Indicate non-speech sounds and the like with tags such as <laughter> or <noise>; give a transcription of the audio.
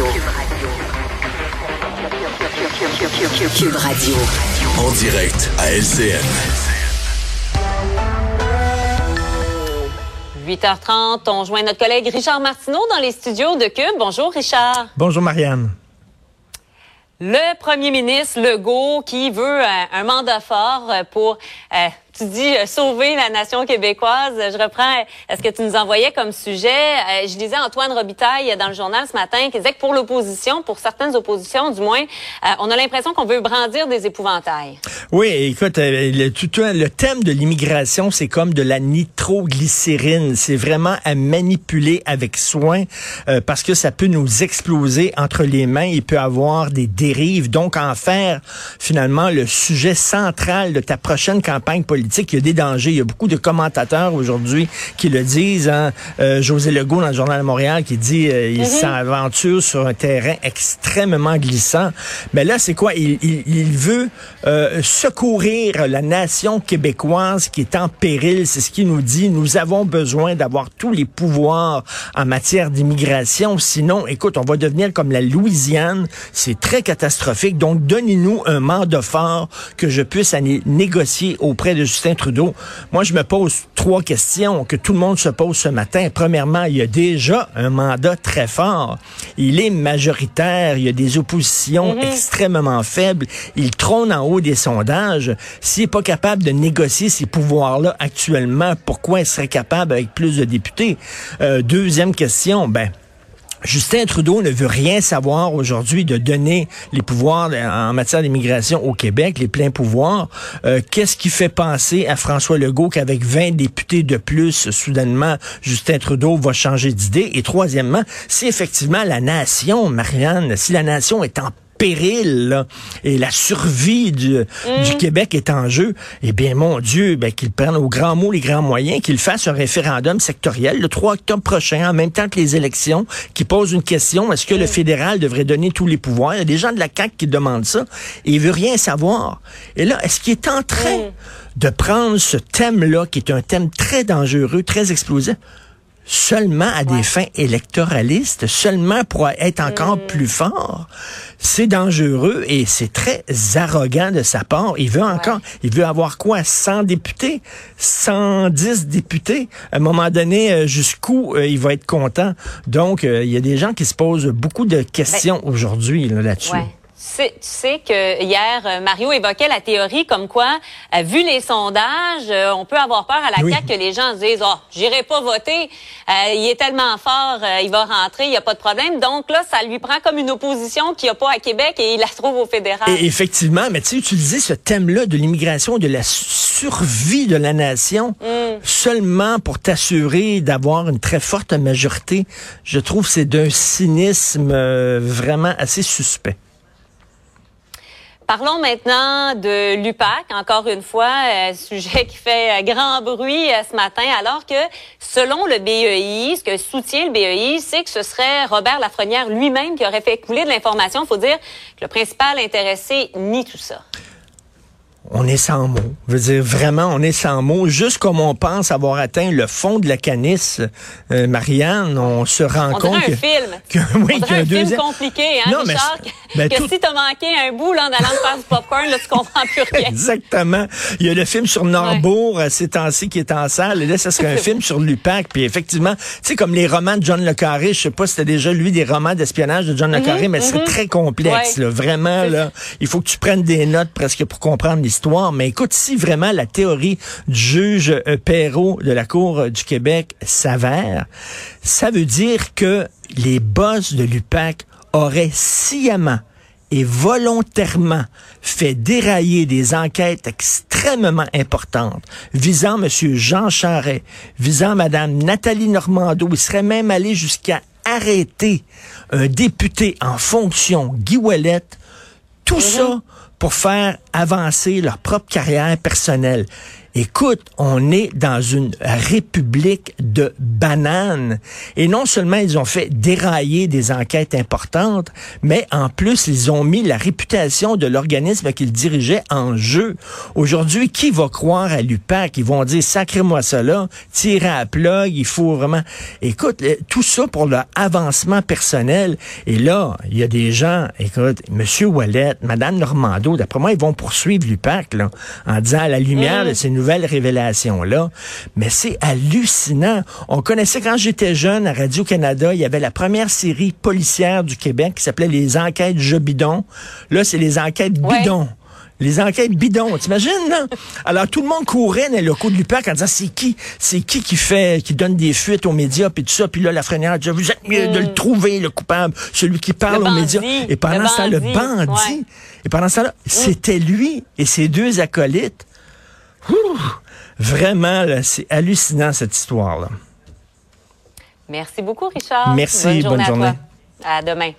Radio. Cube Radio. En direct à LCN. 8h30, on joint notre collègue Richard Martineau dans les studios de Cube. Bonjour Richard. Bonjour Marianne. Le premier ministre Legault qui veut un, un mandat fort pour euh, tu dis euh, sauver la nation québécoise. Je reprends euh, ce que tu nous envoyais comme sujet. Euh, je disais Antoine Robitaille dans le journal ce matin qui disait que pour l'opposition, pour certaines oppositions du moins, on a l'impression qu'on veut brandir des épouvantails. Oui, écoute, le thème de l'immigration, c'est comme de la nitroglycérine. C'est vraiment à manipuler avec soin parce que ça peut nous exploser entre les mains. Il peut avoir des dérives. Donc, en faire finalement le sujet central de ta prochaine campagne politique il y a des dangers. Il y a beaucoup de commentateurs aujourd'hui qui le disent. Hein. Euh, José Legault dans le Journal de Montréal qui dit euh, il mhm. s'aventure sur un terrain extrêmement glissant. Mais là, c'est quoi? Il, veut euh, secourir la nation québécoise qui est en péril. C'est ce qu'il nous dit. Nous avons besoin d'avoir tous les pouvoirs en matière d'immigration. Sinon, écoute, on va devenir comme la Louisiane. C'est très catastrophique. Donc, donnez-nous un mandat fort que je puisse aller négocier auprès de Justin Trudeau. Moi, je me pose trois questions que tout le monde se pose ce matin. Premièrement, il y a déjà un mandat très fort. Il est majoritaire. Il y a des oppositions mhm. extrêmement faibles. Il trône en haut des sondages. S'il n'est pas capable de négocier ces pouvoirs-là actuellement, pourquoi il serait capable avec plus de députés? Euh, deuxième question, ben, Justin Trudeau ne veut rien savoir aujourd'hui de donner les pouvoirs en matière d'immigration au Québec, les pleins pouvoirs. Euh, qu'est-ce qui fait penser à François Legault qu'avec 20 députés de plus, soudainement, Justin Trudeau va changer d'idée? Et troisièmement, si effectivement la nation, Marianne, si la nation est en péril et la survie du, du, mm. Québec est en jeu, eh bien, mon Dieu, ben, qu'ils prennent au grand mot les grands moyens, qu'ils fassent un référendum sectoriel le 3 octobre prochain, en même temps que les élections, qui posent une question, est-ce que le mm. fédéral devrait donner tous les pouvoirs? Il y a des gens de la CAQ qui demandent ça et il veut rien savoir. Et là, est-ce qu'il est en train mm. de prendre ce thème-là, qui est un thème très dangereux, très explosif, seulement à des fins électoralistes, seulement pour être encore mm. plus fort, c'est dangereux et c'est très arrogant de sa part. Il veut encore, il veut avoir quoi? 100 députés? 110 députés? À un moment donné, euh, jusqu'où euh, il va être content? Donc, euh, il y a des gens qui se posent beaucoup de questions ben, aujourd'hui là-dessus sais, tu sais que hier, euh, Mario évoquait la théorie comme quoi, euh, vu les sondages, euh, on peut avoir peur à la CAQ que les gens se disent, oh, j'irai pas voter, il est tellement fort, il va rentrer, il n'y a pas de problème. Donc là, ça lui prend comme une opposition qu'il n'y a pas à Québec et il la trouve au fédéral. Et effectivement, mais tu sais, utiliser ce thème-là de l'immigration, de la survie de la nation, mm. seulement pour t'assurer d'avoir une très forte majorité, je trouve c'est d'un cynisme vraiment assez suspect. Parlons maintenant de l'UPAC, encore une fois, euh, sujet qui fait euh, grand bruit euh, ce matin, alors que selon le BEI, ce que soutient le BEI, c'est que ce serait Robert Lafrenière lui-même qui aurait fait couler de l'information. Il faut dire que le principal intéressé nie tout ça on est sans mots. Je veux dire, vraiment, on est sans mots. Juste comme on pense avoir atteint le fond de la canisse, euh, Marianne, on se rend compte un film. <laughs> que, oui, un, film compliqué, hein, non, Richard? Mais, que, ben, si t'as manqué un bout là, en allant faire du popcorn, là, tu comprends plus rien. <laughs> Exactement. Il y a le film sur Norbourg, ouais. Euh, ces temps-ci, qui est en salle. Et là, ce serait un <laughs> film sur l'UPAC. Puis effectivement, tu sais, comme les romans de John Le Carré, je sais pas si c'était déjà lui des romans d'espionnage de John Le mhm, Carré, mais c'est mhm. très complexe. Là, vraiment, là, il faut que tu prennes des notes presque pour comprendre l'histoire mais écoute, si vraiment la théorie du juge euh, Perrault de la Cour du Québec s'avère, ça veut dire que les boss de l'UPAC auraient sciemment et volontairement fait dérailler des enquêtes extrêmement importantes visant M. Jean Charret, visant Mme Nathalie Normando. Il serait même allé jusqu'à arrêter un député en fonction, Guy Ouellet. Tout ça pour faire avancer leur propre carrière personnelle. Écoute, on est dans une république de bananes. Et non seulement ils ont fait dérailler des enquêtes importantes, mais en plus, ils ont mis la réputation de l'organisme qu'ils dirigeaient en jeu. Aujourd'hui, qui va croire à l'UPAC? Ils vont dire, sacrez-moi cela, tirez à plug, il faut vraiment... Écoute, tout ça pour leur avancement personnel. Et là, il y a des gens, écoute, Monsieur Wallet, Madame Normando, d'après moi, ils vont poursuivre l'UPAC, là, en disant à la lumière de ces nouvelles révélations-là. Mais c'est hallucinant. On connaissait quand j'étais jeune à Radio-Canada, il y avait la première série policière du Québec qui s'appelait Les Enquêtes Je Bidon. Là, c'est les enquêtes bidons. Les enquêtes bidons, t'imagines, là? Alors, tout le monde courait dans le coup de l'UPAC en disant, c'est qui, c'est qui qui fait, qui donne des fuites aux médias, puis tout ça. Puis là, la freinière dit, vous êtes mieux de le trouver, le coupable, celui qui parle aux médias. Et pendant ça, le bandit. Et pendant ça, c'était lui et ses deux acolytes. Vraiment, c'est hallucinant, cette histoire-là. Merci beaucoup, Richard. Merci, bonne journée. à, toi. à demain.